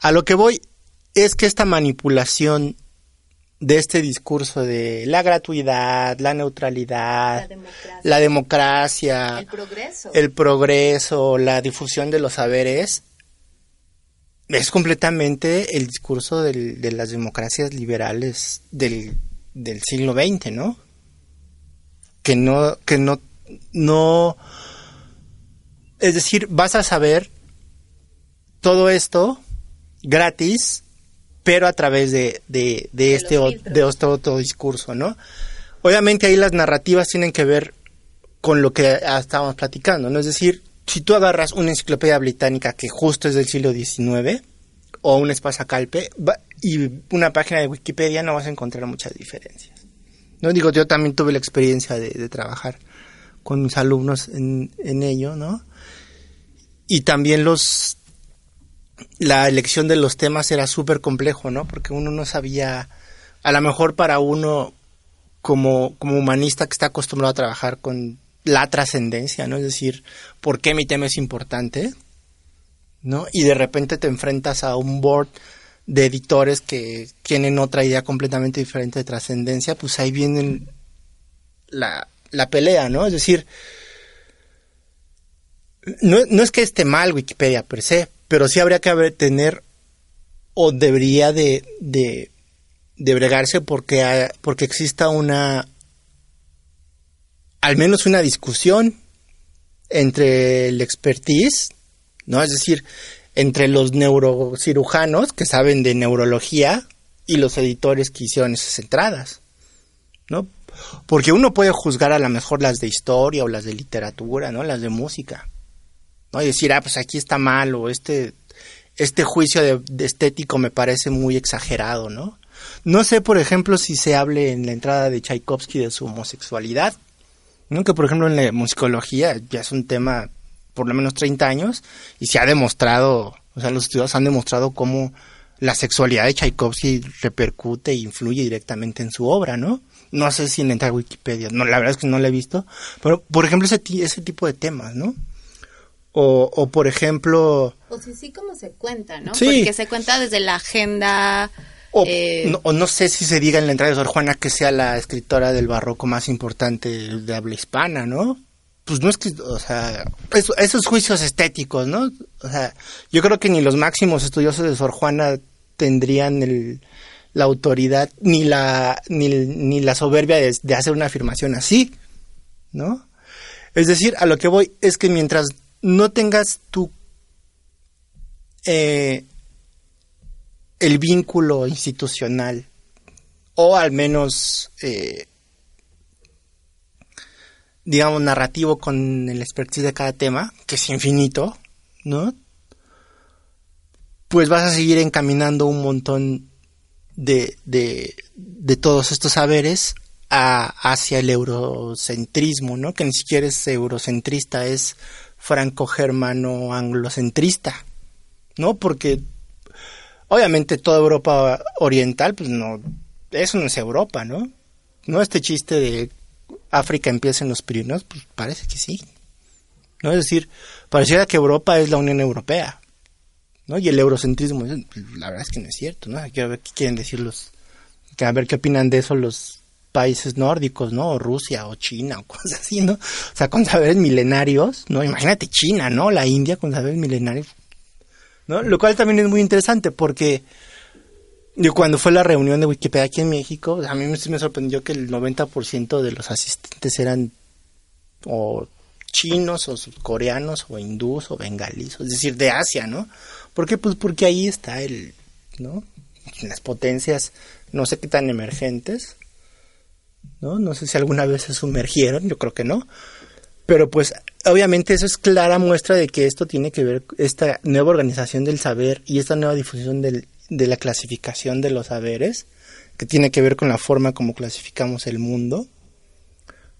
S3: a lo que voy es que esta manipulación de este discurso de la gratuidad, la neutralidad, la democracia,
S1: el, progreso.
S3: el progreso, la difusión de los saberes, es completamente el discurso de las democracias liberales del, del siglo XX, ¿no? Que no, que no, no, es decir, vas a saber todo esto gratis pero a través de, de, de, este, de este otro discurso, ¿no? Obviamente ahí las narrativas tienen que ver con lo que estábamos platicando, ¿no? Es decir, si tú agarras una enciclopedia británica que justo es del siglo XIX, o un espasacalpe, y una página de Wikipedia, no vas a encontrar muchas diferencias. No digo, yo también tuve la experiencia de, de trabajar con mis alumnos en, en ello, ¿no? Y también los la elección de los temas era súper complejo, ¿no? Porque uno no sabía, a lo mejor para uno como, como humanista que está acostumbrado a trabajar con la trascendencia, ¿no? Es decir, ¿por qué mi tema es importante? ¿No? Y de repente te enfrentas a un board de editores que tienen otra idea completamente diferente de trascendencia, pues ahí viene la, la pelea, ¿no? Es decir, no, no es que esté mal Wikipedia per se, pero sí habría que tener o debería de, de, bregarse porque, porque exista una, al menos una discusión entre el expertise, ¿no? Es decir, entre los neurocirujanos que saben de neurología y los editores que hicieron esas entradas, ¿no? Porque uno puede juzgar a lo mejor las de historia o las de literatura, ¿no? Las de música. ¿No? Y decir, ah, pues aquí está mal o este, este juicio de, estético me parece muy exagerado, ¿no? No sé, por ejemplo, si se hable en la entrada de Tchaikovsky de su homosexualidad, ¿no? que por ejemplo en la musicología ya es un tema por lo menos 30 años y se ha demostrado, o sea, los estudios han demostrado cómo la sexualidad de Tchaikovsky repercute e influye directamente en su obra, ¿no? No sé si en la entrada de Wikipedia, no, la verdad es que no la he visto, pero por ejemplo ese, ese tipo de temas, ¿no? O, o por ejemplo...
S1: O si sí como se cuenta, ¿no? Sí. Porque se cuenta desde la agenda...
S3: O, eh, no, o, no, sé si se diga en la entrada de Sor Juana que sea la escritora del barroco más importante de habla hispana, ¿no? Pues no es que, o sea, esos juicios estéticos, ¿no? O sea, yo creo que ni los máximos estudiosos de Sor Juana tendrían el, la autoridad ni la, ni, ni la soberbia de, de hacer una afirmación así, ¿no? Es decir, a lo que voy es que mientras no tengas tú eh, el vínculo institucional o al menos eh, digamos narrativo con el expertise de cada tema que es infinito no pues vas a seguir encaminando un montón de, de, de todos estos saberes a, hacia el eurocentrismo, ¿no? Que ni siquiera es eurocentrista, es franco-germano anglocentrista, ¿no? Porque obviamente toda Europa oriental, pues no, eso no es Europa, ¿no? No este chiste de África empieza en los Pirineos, pues parece que sí. ¿No? Es decir, pareciera que Europa es la Unión Europea, ¿no? Y el eurocentrismo, pues, la verdad es que no es cierto, ¿no? Hay ver qué quieren decir los, a ver qué opinan de eso los países nórdicos, ¿no? O Rusia o China o [laughs] cosas así, ¿no? O sea, con saberes milenarios, ¿no? Imagínate China, ¿no? La India con saberes milenarios, ¿no? Lo cual también es muy interesante porque yo cuando fue la reunión de Wikipedia aquí en México, a mí me, sorprendió que el 90% de los asistentes eran o chinos o coreanos o hindús o bengalíes, es decir, de Asia, ¿no? ¿Por qué? Pues porque ahí está el, ¿no? Las potencias, no sé qué tan emergentes, ¿no? No sé si alguna vez se sumergieron, yo creo que no. Pero pues obviamente eso es clara muestra de que esto tiene que ver, esta nueva organización del saber y esta nueva difusión del, de la clasificación de los saberes, que tiene que ver con la forma como clasificamos el mundo,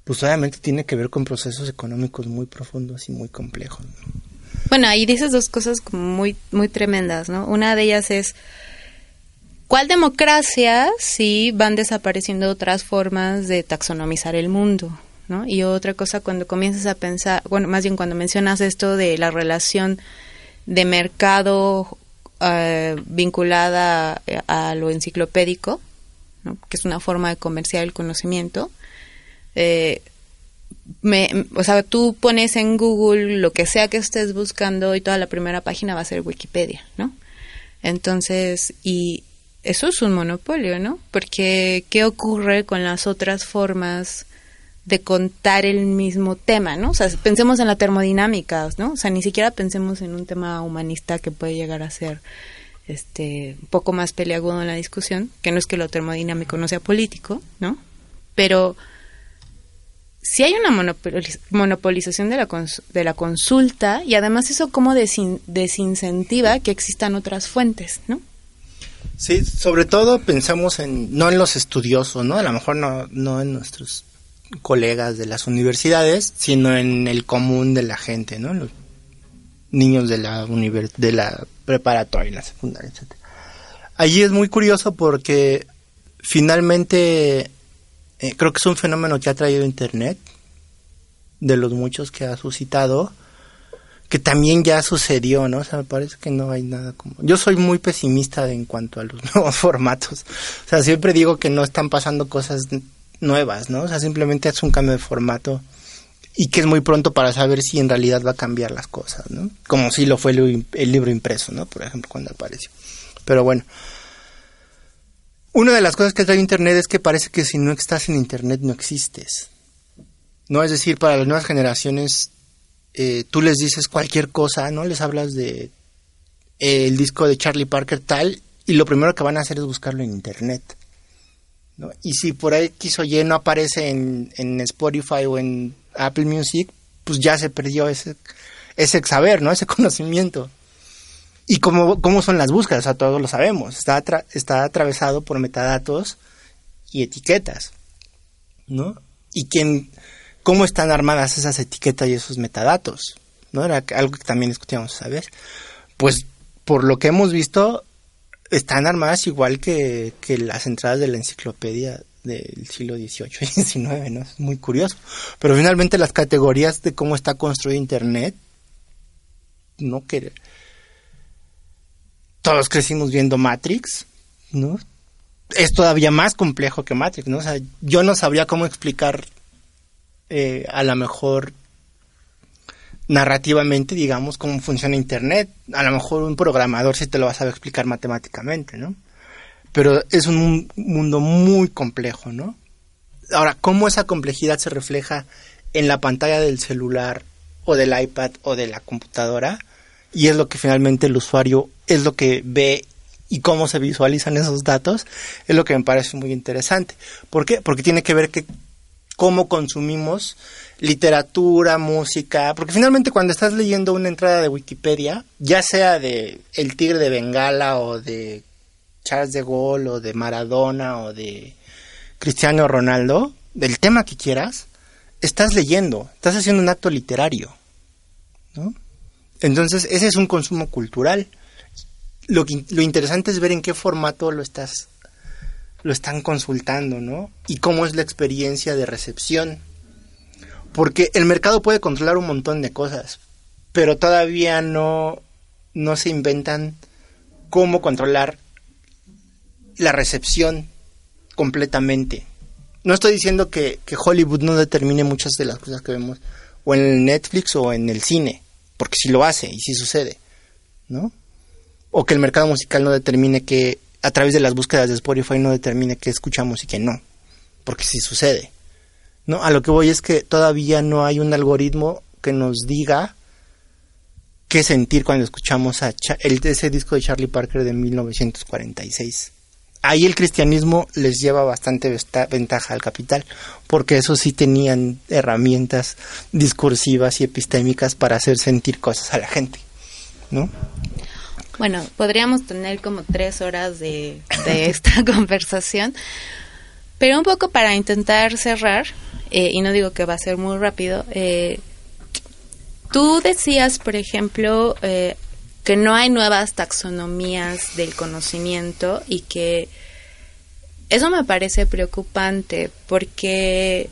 S3: pues obviamente tiene que ver con procesos económicos muy profundos y muy complejos.
S1: Bueno, ahí dices dos cosas muy, muy tremendas, ¿no? Una de ellas es, ¿cuál democracia si van desapareciendo otras formas de taxonomizar el mundo? ¿no? Y otra cosa, cuando comienzas a pensar, bueno, más bien cuando mencionas esto de la relación de mercado eh, vinculada a, lo enciclopédico, que es una forma de comerciar el conocimiento, eh, o sea, tú pones en Google lo que sea que estés buscando y toda la primera página va a ser Wikipedia, ¿no? Entonces, y eso es un monopolio, ¿no? Porque, ¿qué ocurre con las otras formas de contar el mismo tema, ¿no? O sea, pensemos en la termodinámica, ¿no? O sea, ni siquiera pensemos en un tema humanista que puede llegar a ser este un poco más peleagudo en la discusión, que no es que lo termodinámico no sea político, ¿no? Pero si hay una monopolización de la, de la consulta y además eso como desincentiva que existan otras fuentes, ¿no?
S3: Sí, sobre todo pensamos en, no en los estudiosos, ¿no? A lo mejor no, no en nuestros colegas de las universidades, sino en el común de la gente, ¿no? Los niños de la de la preparatoria, la secundaria, etc. Allí es muy curioso porque finalmente eh, creo que es un fenómeno que ha traído Internet, de los muchos que ha suscitado, que también ya sucedió, ¿no? O sea, me parece que no hay nada como... Yo soy muy pesimista en cuanto a los [laughs] nuevos formatos. O sea, siempre digo que no están pasando cosas nuevas, ¿no? O sea, simplemente es un cambio de formato y que es muy pronto para saber si en realidad va a cambiar las cosas, ¿no? Como si lo fue el, libro impreso, ¿no? Por ejemplo, cuando apareció. Pero bueno. Una de las cosas que trae Internet es que parece que si no estás en Internet no existes. No, es decir, para las nuevas generaciones, eh, tú les dices cualquier cosa, ¿no? Les hablas de eh, el disco de Charlie Parker tal, y lo primero que van a hacer es buscarlo en Internet. Y si por ahí quiso Y no aparece en, en, Spotify o en Apple Music, pues ya se perdió ese, ese saber, ¿no? Ese [laughs] conocimiento. Y cómo, cómo son las búsquedas, o sea, todos lo sabemos. Está, está atravesado por metadatos y etiquetas, ¿no? Y quién, cómo están armadas esas etiquetas y esos metadatos, ¿no? Era algo que también discutíamos, ¿sabes? Pues por lo que hemos visto, están armadas igual que, las entradas de la enciclopedia del siglo XVIII y XIX, ¿no? Es muy curioso. Pero finalmente las categorías de cómo está construido Internet, no que todos crecimos viendo Matrix, ¿no? Es todavía más complejo que Matrix, ¿no? O sea, yo no sabría cómo explicar eh, a lo mejor narrativamente, digamos, cómo funciona Internet. A lo mejor un programador sí te lo va a saber explicar matemáticamente, ¿no? Pero es un mundo muy complejo, ¿no? Ahora, ¿cómo esa complejidad se refleja en la pantalla del celular o del iPad o de la computadora? Y es lo que finalmente el usuario es lo que ve y cómo se visualizan esos datos, es lo que me parece muy interesante. ¿Por qué? Porque tiene que ver que cómo consumimos literatura, música, porque finalmente cuando estás leyendo una entrada de Wikipedia, ya sea de El Tigre de Bengala o de Charles de Gaulle o de Maradona o de Cristiano Ronaldo, del tema que quieras, estás leyendo, estás haciendo un acto literario, ¿no? Entonces, ese es un consumo cultural. Lo, lo interesante es ver en qué formato lo estás lo están consultando, ¿no? Y cómo es la experiencia de recepción porque el mercado puede controlar un montón de cosas, pero todavía no, no se inventan cómo controlar la recepción completamente. No estoy diciendo que, Hollywood no determine muchas de las cosas que vemos o en el Netflix o en el cine, porque sí lo hace y sí sucede, ¿no? O que el mercado musical no determine que a través de las búsquedas de Spotify no determine qué escuchamos y qué no, porque sí sucede. No, a lo que voy es que todavía no hay un algoritmo que nos diga qué sentir cuando escuchamos a el, ese disco de Charlie Parker de 1946. Ahí el cristianismo les lleva bastante ventaja al capital, porque eso sí tenían herramientas discursivas y epistémicas para hacer sentir cosas a la gente, ¿no?
S1: Bueno, podríamos tener como tres horas de, [laughs] esta [laughs] conversación, pero un poco para intentar cerrar, eh, y no digo que va a ser muy rápido, eh, tú decías, por ejemplo, eh, que no hay nuevas taxonomías del conocimiento y que eso me parece preocupante porque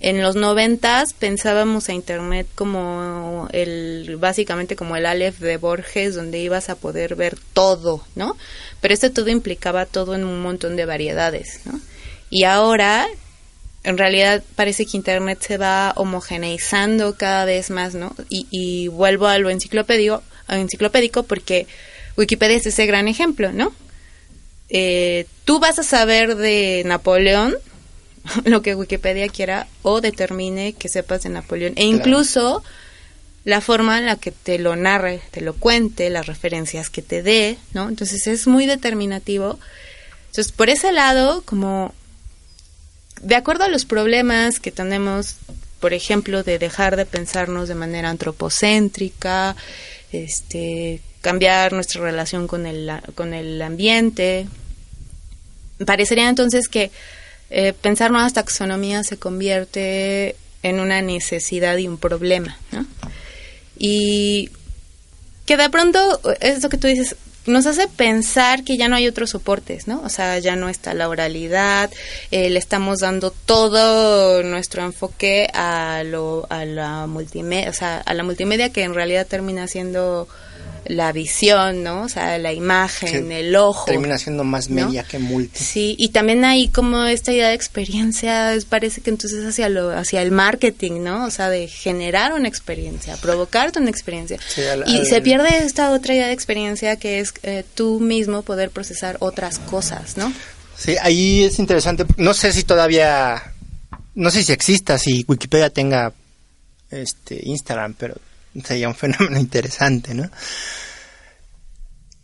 S1: en los noventas pensábamos a internet como el básicamente como el Aleph de Borges donde ibas a poder ver todo, ¿no? Pero este todo implicaba todo en un montón de variedades, ¿no? Y ahora en realidad parece que internet se va homogeneizando cada vez más, ¿no? Y, y vuelvo a lo enciclopédico, enciclopédico porque Wikipedia es ese gran ejemplo, ¿no? Eh, tú vas a saber de Napoleón [laughs] lo que Wikipedia quiera o determine que sepas de Napoleón. E incluso la forma en la que te lo narre, te lo cuente, las referencias que te dé, ¿no? Entonces es muy determinativo. Entonces, por ese lado, como de acuerdo a los problemas que tenemos, por ejemplo, de dejar de pensarnos de manera antropocéntrica, este, cambiar nuestra relación con el, con el ambiente, parecería entonces que eh, pensar nuevas taxonomías se convierte en una necesidad y un problema, ¿no? Y que de pronto, eso que tú dices, nos hace pensar que ya no hay otros soportes, ¿no? O sea, ya no está la oralidad, eh, le estamos dando todo nuestro enfoque a, lo, a la multimedia, o sea, a la multimedia que en realidad termina siendo la visión, ¿no? O sea, la imagen, el ojo.
S3: Termina siendo más media que multi.
S1: Sí, y también hay como esta idea de experiencia, parece que entonces hacia lo hacia el marketing, ¿no? O sea, de generar una experiencia, provocarte una experiencia. y se pierde esta otra idea de experiencia que es eh, tú mismo poder procesar otras cosas, ¿no?
S3: Sí, ahí es interesante. No sé si todavía, no sé si exista, si Wikipedia tenga este Instagram, pero sería un fenómeno [laughs] interesante, ¿no?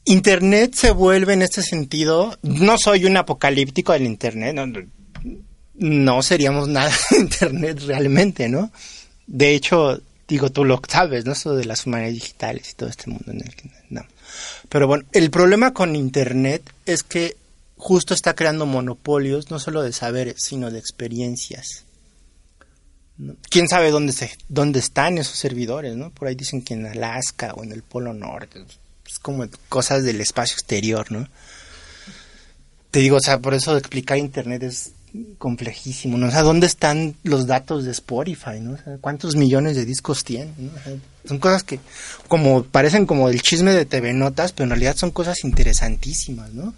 S3: Internet se vuelve en este sentido, no soy un apocalíptico del Internet, no, seríamos nada [laughs] de Internet realmente, ¿no? De hecho, digo, tú lo sabes, ¿no? Eso de las humanidades digitales y todo este mundo en el que no. Pero bueno, el problema con Internet es que justo está creando monopolios, no solo de saberes, sino de experiencias. ¿Quién sabe dónde, se, dónde están esos servidores? ¿no? Por ahí dicen que en Alaska o en el Polo Norte. Es como cosas del espacio exterior, ¿no? Te digo, o sea, por eso explicar Internet es complejísimo, ¿no? O sea, ¿dónde están los datos de Spotify, ¿no? ¿cuántos millones de discos tienen? son cosas que como parecen como el chisme de TV Notas, pero en realidad son cosas interesantísimas, ¿no?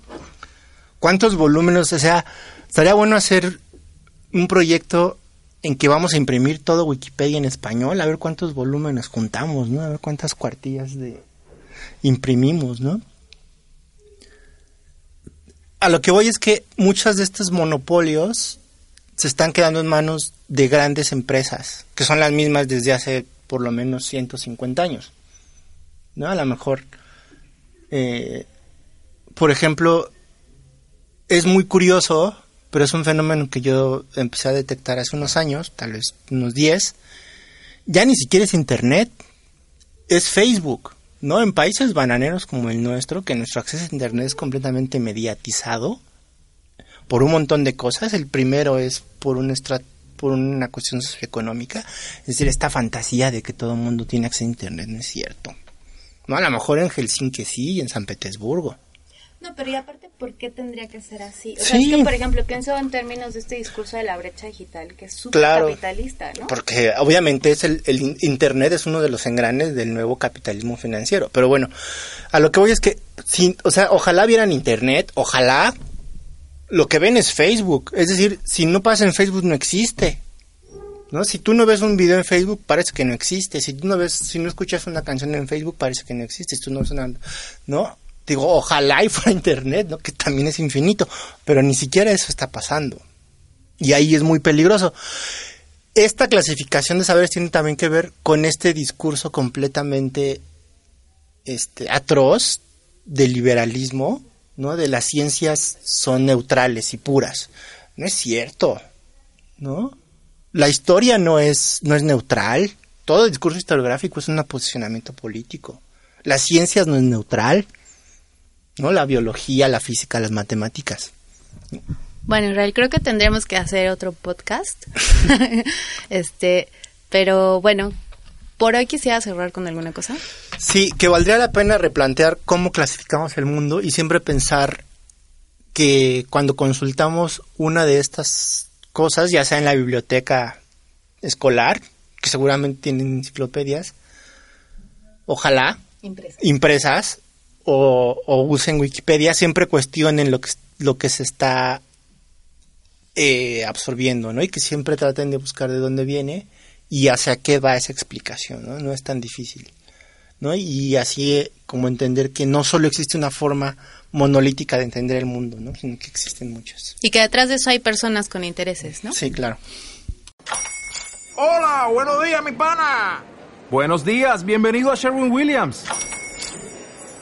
S3: ¿Cuántos volúmenes? O sea, estaría bueno hacer un proyecto en que vamos a imprimir todo Wikipedia en español, a ver cuántos volúmenes juntamos, ¿no? A ver cuántas cuartillas de imprimimos, ¿no? A lo que voy es que muchos de estos monopolios se están quedando en manos de grandes empresas, que son las mismas desde hace por lo menos 150 años. ¿No? A lo mejor, eh, por ejemplo, es muy curioso pero es un fenómeno que yo empecé a detectar hace unos años, tal vez unos 10. Ya ni siquiera es Internet, es Facebook, ¿no? En países bananeros como el nuestro, que nuestro acceso a Internet es completamente mediatizado por un montón de cosas. El primero es por un por una cuestión socioeconómica, es decir, esta fantasía de que todo el mundo tiene acceso a Internet no es cierto. No, a lo mejor en Helsinki sí y en San Petersburgo.
S1: No, pero y aparte, ¿por qué tendría que ser así? O sea, es que, por ejemplo, pienso en términos de este discurso de la brecha digital, que es súper capitalista, ¿no?
S3: Porque obviamente es el, Internet es uno de los engranes del nuevo capitalismo financiero. Pero bueno, a lo que voy es que, o sea, ojalá vieran Internet, ojalá lo que ven es Facebook. Es decir, si no pasa en Facebook no existe. ¿No? Si tú no ves un video en Facebook, parece que no existe. Si tú no ves, si no escuchas una canción en Facebook, parece que no existe. Si tú no ves una, ¿no? Digo, ojalá y fuera Internet, ¿no? Que también es infinito, pero ni siquiera eso está pasando. Y ahí es muy peligroso. Esta clasificación de saberes tiene también que ver con este discurso completamente este, atroz del liberalismo, ¿no? De las ciencias son neutrales y puras. No es cierto, ¿no? La historia no es, no es neutral. Todo el discurso historiográfico es un posicionamiento político. Las ciencias no es neutral, ¿no? La biología, la física, las matemáticas.
S1: Bueno, Israel, creo que tendremos que hacer otro podcast. [laughs] este, pero bueno, por hoy quisiera cerrar con alguna cosa.
S3: Sí, que valdría la pena replantear cómo clasificamos el mundo y siempre pensar que cuando consultamos una de estas cosas, ya sea en la biblioteca escolar, que seguramente tienen enciclopedias, ojalá impresas, o, usen Wikipedia, siempre cuestionen lo que, lo que se está eh, absorbiendo, ¿no? Y que siempre traten de buscar de dónde viene y hacia qué va esa explicación, ¿no? No es tan difícil, ¿no? Y así eh, como entender que no solo existe una forma monolítica de entender el mundo, ¿no? Sino que existen muchas.
S1: Y que detrás de eso hay personas con intereses, ¿no?
S3: Sí, claro.
S4: Hola, buenos días, mi pana.
S5: Buenos días, bienvenido a Sherwin Williams.